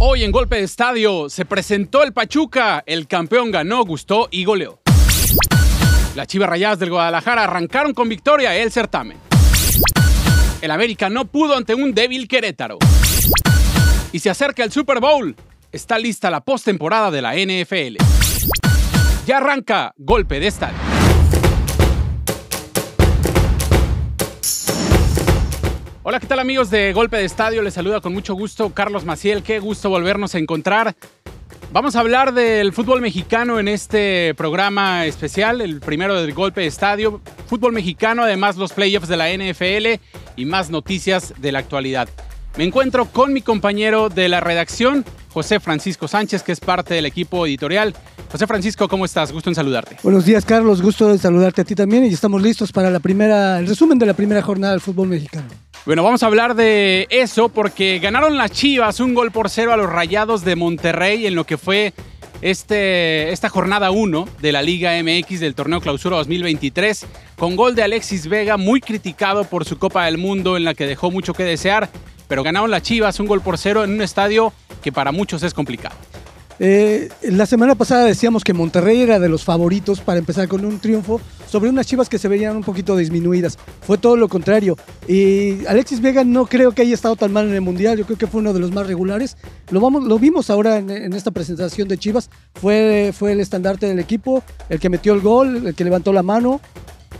Hoy en Golpe de Estadio se presentó el Pachuca, el campeón ganó, gustó y goleó. Las Chivas Rayadas del Guadalajara arrancaron con victoria el certamen. El América no pudo ante un débil Querétaro. Y se acerca el Super Bowl. Está lista la postemporada de la NFL. Ya arranca Golpe de Estadio. Hola, ¿qué tal amigos de Golpe de Estadio? Les saluda con mucho gusto Carlos Maciel. Qué gusto volvernos a encontrar. Vamos a hablar del fútbol mexicano en este programa especial, el primero del Golpe de Estadio. Fútbol mexicano, además los playoffs de la NFL y más noticias de la actualidad. Me encuentro con mi compañero de la redacción, José Francisco Sánchez, que es parte del equipo editorial. José Francisco, ¿cómo estás? Gusto en saludarte. Buenos días, Carlos. Gusto en saludarte a ti también y estamos listos para la primera, el resumen de la primera jornada del fútbol mexicano. Bueno, vamos a hablar de eso porque ganaron las Chivas un gol por cero a los Rayados de Monterrey en lo que fue este, esta jornada 1 de la Liga MX del torneo Clausura 2023 con gol de Alexis Vega muy criticado por su Copa del Mundo en la que dejó mucho que desear, pero ganaron las Chivas un gol por cero en un estadio que para muchos es complicado. Eh, la semana pasada decíamos que Monterrey era de los favoritos para empezar con un triunfo sobre unas chivas que se veían un poquito disminuidas. Fue todo lo contrario. Y Alexis Vega no creo que haya estado tan mal en el Mundial, yo creo que fue uno de los más regulares. Lo, vimos ahora en, esta presentación de Chivas. Fue el estandarte del equipo, el que metió el gol, el que levantó la mano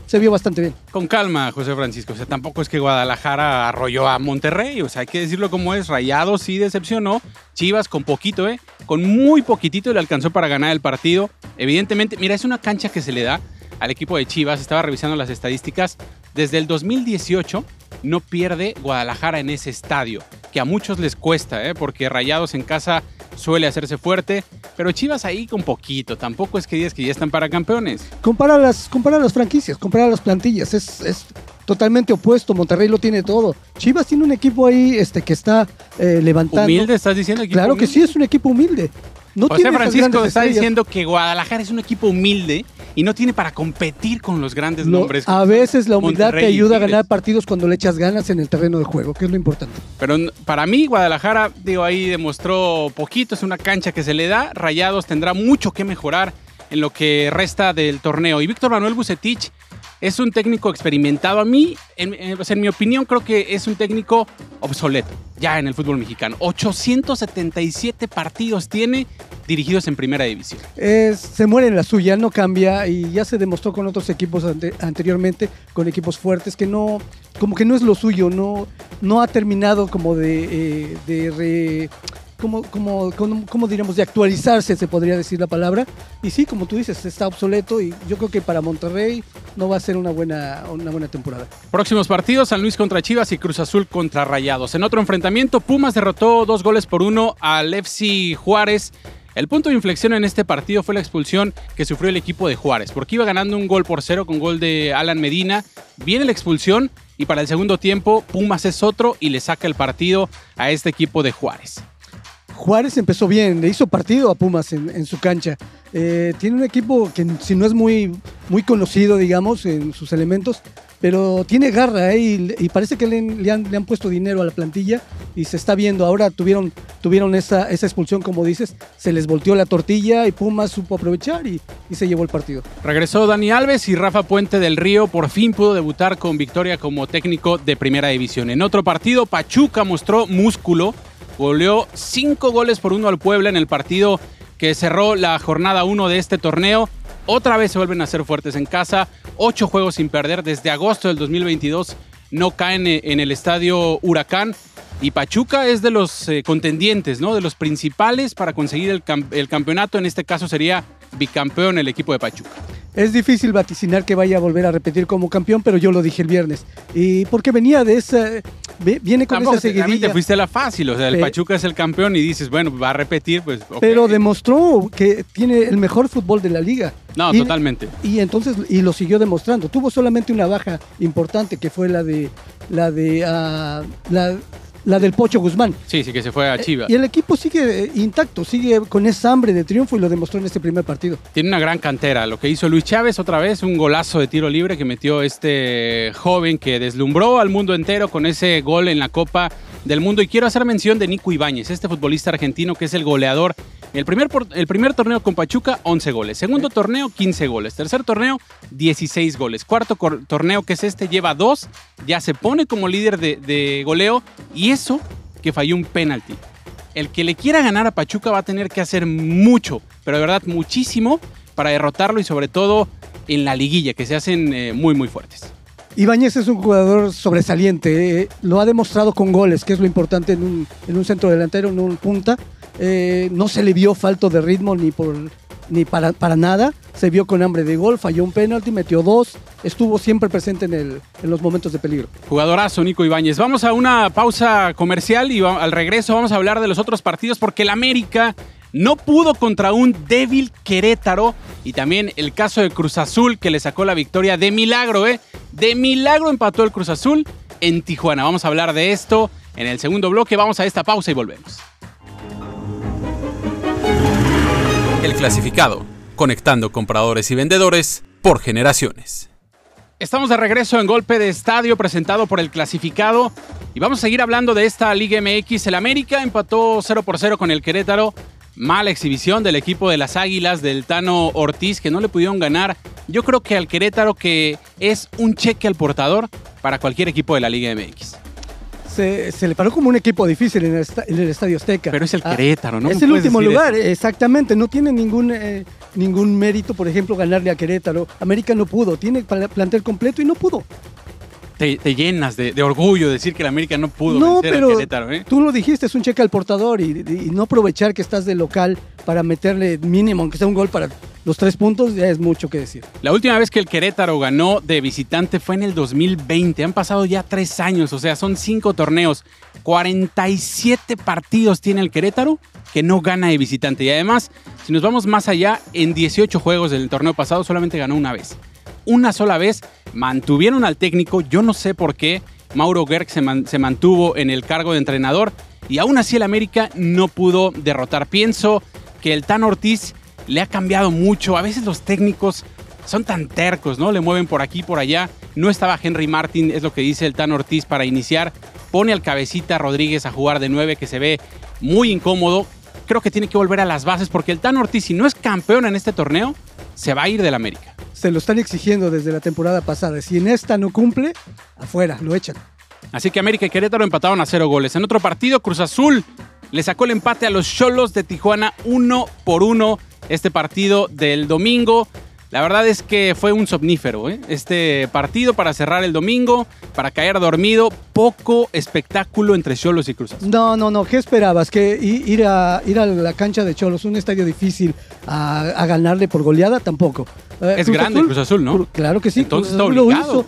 se vio bastante bien. Con calma, José Francisco. O sea, tampoco es que Guadalajara arrolló a Monterrey. O sea, hay que decirlo como es. Rayado sí decepcionó. Chivas con poquito, ¿eh? Con muy poquitito le alcanzó para ganar el partido. Evidentemente, mira, es una cancha que se le da al equipo de Chivas. Estaba revisando las estadísticas. Desde el 2018 no pierde Guadalajara en ese estadio. Que a muchos les cuesta, ¿eh? Porque Rayados en casa suele hacerse fuerte, pero Chivas ahí con poquito, tampoco es que digas que ya están para campeones. Compara las, compara las franquicias, compara las plantillas, es, es totalmente opuesto, Monterrey lo tiene todo. Chivas tiene un equipo ahí este, que está eh, levantando. ¿Humilde estás diciendo? Claro humilde? que sí, es un equipo humilde. No José Francisco está diciendo que Guadalajara es un equipo humilde y no tiene para competir con los grandes no, nombres. A veces la humildad Monterrey te ayuda a ganar partidos cuando le echas ganas en el terreno de juego, que es lo importante. Pero para mí Guadalajara, digo, ahí demostró poquito, es una cancha que se le da. Rayados tendrá mucho que mejorar en lo que resta del torneo. Y Víctor Manuel Bucetich es un técnico experimentado. A mí, en, en, mi opinión, creo que es un técnico obsoleto ya en el fútbol mexicano. 877 partidos tiene dirigidos en primera división. Es, se muere en la suya, no cambia y ya se demostró con otros equipos ante, anteriormente, con equipos fuertes, que no, como que no es lo suyo, no, no ha terminado como de, eh, de re, como, como, como, diríamos, de actualizarse, se podría decir la palabra. Y sí, como tú dices, está obsoleto y yo creo que para Monterrey no va a ser una buena, una buena temporada. Próximos partidos, San Luis contra Chivas y Cruz Azul contra Rayados. En otro enfrentamiento, Pumas derrotó dos goles por uno al FC Juárez. El punto de inflexión en este partido fue la expulsión que sufrió el equipo de Juárez, porque iba ganando un gol por cero con gol de Alan Medina. Viene la expulsión y para el segundo tiempo Pumas es otro y le saca el partido a este equipo de Juárez. Juárez empezó bien, le hizo partido a Pumas en, su cancha. Eh, tiene un equipo que si no es muy, muy conocido, digamos, en sus elementos, pero tiene garra ¿eh? y, parece que le, han, le, han, puesto dinero a la plantilla y se está viendo. Ahora tuvieron, tuvieron esa, esa expulsión, como dices, se les volteó la tortilla y Pumas supo aprovechar y, y, se llevó el partido. Regresó Dani Alves y Rafa Puente del Río por fin pudo debutar con victoria como técnico de primera división. En otro partido, Pachuca mostró músculo goleó cinco goles por uno al Puebla en el partido que cerró la jornada 1 de este torneo. Otra vez se vuelven a ser fuertes en casa, ocho juegos sin perder desde agosto del 2022. No caen en el estadio Huracán. Y Pachuca es de los eh, contendientes, ¿no? De los principales para conseguir el, cam el campeonato. En este caso sería bicampeón el equipo de Pachuca. Es difícil vaticinar que vaya a volver a repetir como campeón, pero yo lo dije el viernes. Y porque venía de esa. Viene con Tampoco esa seguidilla. Te, te fuiste a la fácil, o sea, el Pachuca es el campeón y dices, bueno, va a repetir, pues. Pero demostró que tiene el mejor fútbol de la liga. No, y, totalmente. Y entonces, y lo siguió demostrando. Tuvo solamente una baja importante que fue la de. La de. Uh, la, la del Pocho Guzmán. Sí, sí, que se fue a Chivas. Y el equipo sigue eh, intacto, sigue con esa hambre de triunfo y lo demostró en este primer partido. Tiene una gran cantera. Lo que hizo Luis Chávez otra vez, un golazo de tiro libre que metió este joven que deslumbró al mundo entero con ese gol en la Copa del Mundo. Y quiero hacer mención de Nico Ibáñez, este futbolista argentino que es el goleador. El primer, el primer torneo con Pachuca, 11 goles. Segundo torneo, 15 goles. Tercer torneo, 16 goles. Cuarto torneo, que es este, lleva dos. Ya se pone como líder de, de goleo. Y eso que falló un penalti. El que le quiera ganar a Pachuca va a tener que hacer mucho, pero de verdad muchísimo para derrotarlo y sobre todo en la liguilla, que se hacen eh, muy, muy fuertes. Ibáñez es un jugador sobresaliente, eh, lo ha demostrado con goles, que es lo importante en un, centro delantero, en un punta. Eh, no se le vio falto de ritmo ni por ni para, para nada. Se vio con hambre de gol, falló un penalti, metió dos. Estuvo siempre presente en, el, en los momentos de peligro. Jugadorazo, Nico Ibáñez. Vamos a una pausa comercial y al regreso vamos a hablar de los otros partidos porque el América no pudo contra un débil Querétaro y también el caso de Cruz Azul que le sacó la victoria de milagro, ¿eh? De milagro empató el Cruz Azul en Tijuana. Vamos a hablar de esto en el segundo bloque. Vamos a esta pausa y volvemos. El clasificado, conectando compradores y vendedores por generaciones. Estamos de regreso en Golpe de Estadio presentado por el clasificado y vamos a seguir hablando de esta Liga MX. El América empató 0 por 0 con el Querétaro. Mala exhibición del equipo de las Águilas del Tano Ortiz que no le pudieron ganar. Yo creo que al Querétaro que es un cheque al portador para cualquier equipo de la Liga MX se, le paró como un equipo difícil en el, Estadio Azteca. Pero es el ah, Querétaro, ¿no? Es el último lugar, exactamente. No tiene ningún, eh, ningún mérito, por ejemplo, ganarle a Querétaro. América no pudo, tiene plantel completo y no pudo te, llenas de, orgullo decir que el América no pudo no, vencer pero Querétaro. ¿eh? Tú lo dijiste, es un cheque al portador y, no aprovechar que estás de local para meterle mínimo, aunque sea un gol para los tres puntos, ya es mucho que decir. La última vez que el Querétaro ganó de visitante fue en el 2020. Han pasado ya tres años, o sea, son cinco torneos. 47 partidos tiene el Querétaro que no gana de visitante. Y además, si nos vamos más allá, en 18 juegos del torneo pasado solamente ganó una vez una sola vez. Mantuvieron al técnico, yo no sé por qué. Mauro Gerg se, mantuvo en el cargo de entrenador y aún así el América no pudo derrotar. Pienso que el Tan Ortiz le ha cambiado mucho. A veces los técnicos son tan tercos, ¿no? Le mueven por aquí, por allá. No estaba Henry Martin, es lo que dice el Tan Ortiz para iniciar. Pone al cabecita Rodríguez a jugar de nueve, que se ve muy incómodo. Creo que tiene que volver a las bases porque el Tan Ortiz, si no es campeón en este torneo, se va a ir del América se lo están exigiendo desde la temporada pasada. Si en esta no cumple, afuera, lo echan. Así que América y Querétaro empataron a cero goles. En otro partido, Cruz Azul le sacó el empate a los Cholos de Tijuana uno por uno. Este partido del domingo la verdad es que fue un somnífero, ¿eh? Este partido para cerrar el domingo, para caer dormido, poco espectáculo entre Cholos y Cruz Azul. No, no, no, ¿qué esperabas? ¿Que ir a, ir a la cancha de Cholos, un estadio difícil, a, ganarle por goleada? Tampoco. Eh, es grande Cruz Azul, ¿no? Claro que sí. Entonces está obligado.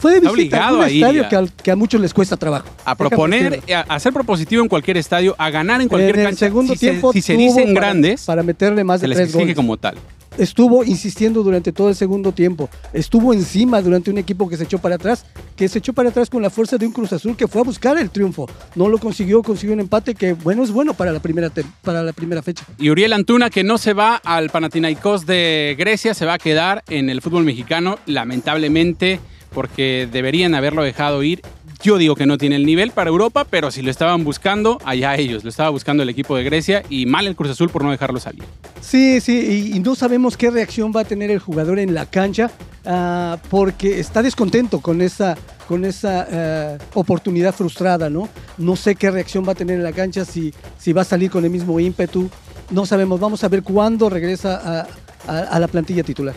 Fue de visita, un estadio que a, muchos les cuesta trabajo. A proponer, a, ser propositivo en cualquier estadio, a ganar en cualquier en el segundo tiempo, si se dicen grandes, para meterle más de se les exige como tal estuvo insistiendo durante todo el segundo tiempo. Estuvo encima durante un equipo que se echó para atrás, que se echó para atrás con la fuerza de un Cruz Azul que fue a buscar el triunfo. No lo consiguió, consiguió un empate que, bueno, es bueno para la primera, para la primera fecha. Y Uriel Antuna, que no se va al Panathinaikos de Grecia, se va a quedar en el fútbol mexicano, lamentablemente, porque deberían haberlo dejado ir yo digo que no tiene el nivel para Europa, pero si lo estaban buscando, allá ellos. Lo estaba buscando el equipo de Grecia y mal el Cruz Azul por no dejarlo salir. Sí, sí, y, no sabemos qué reacción va a tener el jugador en la cancha ah, porque está descontento con esa, con esa eh, oportunidad frustrada, ¿no? No sé qué reacción va a tener en la cancha, si, si va a salir con el mismo ímpetu. No sabemos, vamos a ver cuándo regresa a la plantilla titular.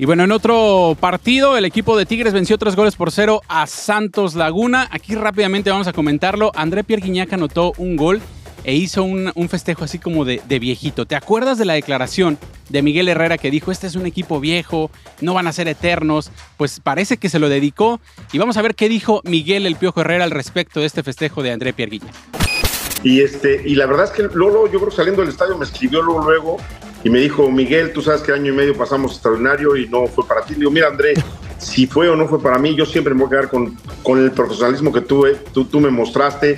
Y bueno, en otro partido, el equipo de Tigres venció tres goles por cero a Santos Laguna. Aquí rápidamente vamos a comentarlo. André Pierre Guiñac anotó un gol e hizo un, festejo así como de, viejito. ¿Te acuerdas de la declaración de Miguel Herrera que dijo, este es un equipo viejo, no van a ser eternos? Pues parece que se lo dedicó. Y vamos a ver qué dijo Miguel El Piojo Herrera al respecto de este festejo de André Pierre Guiñac. Y, este, y la verdad es que Lolo, yo creo saliendo del estadio me escribió luego y me dijo, Miguel, tú sabes que año y medio pasamos extraordinario y no fue para ti. Le digo, mira, André, si fue o no fue para mí. Yo siempre me voy a quedar con, con el profesionalismo que tú, tú, tú me mostraste.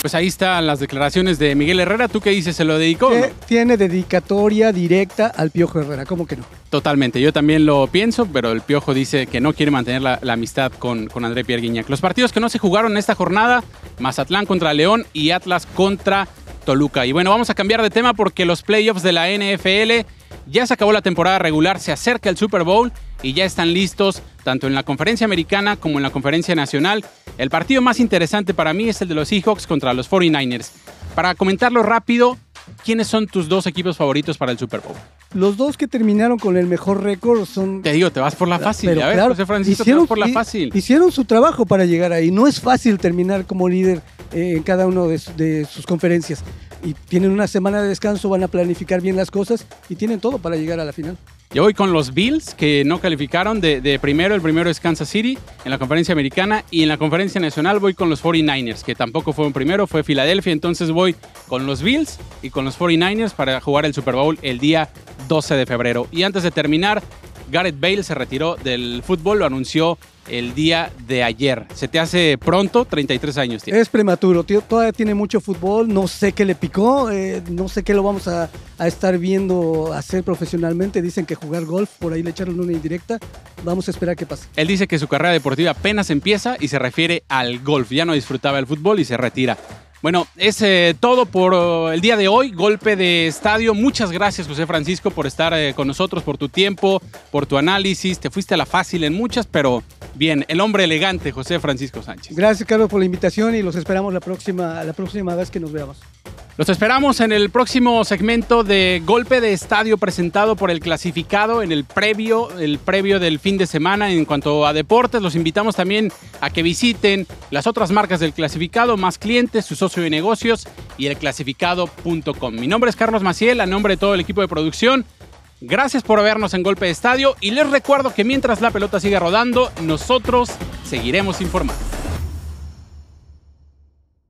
Pues ahí están las declaraciones de Miguel Herrera. ¿Tú qué dices? ¿Se lo dedicó? o no? Que Tiene dedicatoria directa al Piojo Herrera, ¿cómo que no? Totalmente, yo también lo pienso, pero el Piojo dice que no quiere mantener la, la amistad con, con André Pierre Guignac. Los partidos que no se jugaron en esta jornada, Mazatlán contra León y Atlas contra Toluca. Y bueno, vamos a cambiar de tema porque los playoffs de la NFL ya se acabó la temporada regular, se acerca el Super Bowl y ya están listos tanto en la conferencia americana como en la conferencia nacional. El partido más interesante para mí es el de los Seahawks contra los 49ers. Para comentarlo rápido, ¿quiénes son tus dos equipos favoritos para el Super Bowl? Los dos que terminaron con el mejor récord son... Te digo, te vas por la fácil. Pero ves, claro, José Francisco, te vas por la fácil. Hicieron su trabajo para llegar ahí. No es fácil terminar como líder eh, en cada una de sus conferencias. Y tienen una semana de descanso, van a planificar bien las cosas y tienen todo para llegar a la final. Yo voy con los Bills, que no calificaron de, primero. El primero es Kansas City en la conferencia americana. Y en la conferencia nacional voy con los 49ers, que tampoco fueron primero, fue Filadelfia. Entonces voy con los Bills y con los 49ers para jugar el Super Bowl el día 12 de febrero. Y antes de terminar, Gareth Bale se retiró del fútbol, lo anunció el día de ayer. ¿Se te hace pronto? 33 años tiene. Es prematuro, tío, todavía tiene mucho fútbol, no sé qué le picó, eh, no sé qué lo vamos a, a estar viendo hacer profesionalmente. Dicen que jugar golf, por ahí le echaron una indirecta. Vamos a esperar qué pasa. Él dice que su carrera deportiva apenas empieza y se refiere al golf. Ya no disfrutaba el fútbol y se retira. Bueno, es eh, todo por eh, el día de hoy. Golpe de estadio. Muchas gracias, José Francisco, por estar eh, con nosotros, por tu tiempo, por tu análisis. Te fuiste a la fácil en muchas, pero bien. El hombre elegante, José Francisco Sánchez. Gracias, Carlos, por la invitación y los esperamos la próxima, la próxima vez que nos veamos. Los esperamos en el próximo segmento de Golpe de Estadio presentado por el clasificado en el previo, el previo del fin de semana en cuanto a deportes. Los invitamos también a que visiten las otras marcas del clasificado, más clientes, su socio de negocios y el clasificado.com. Mi nombre es Carlos Maciel, a nombre de todo el equipo de producción. Gracias por vernos en Golpe de Estadio y les recuerdo que mientras la pelota siga rodando, nosotros seguiremos informando.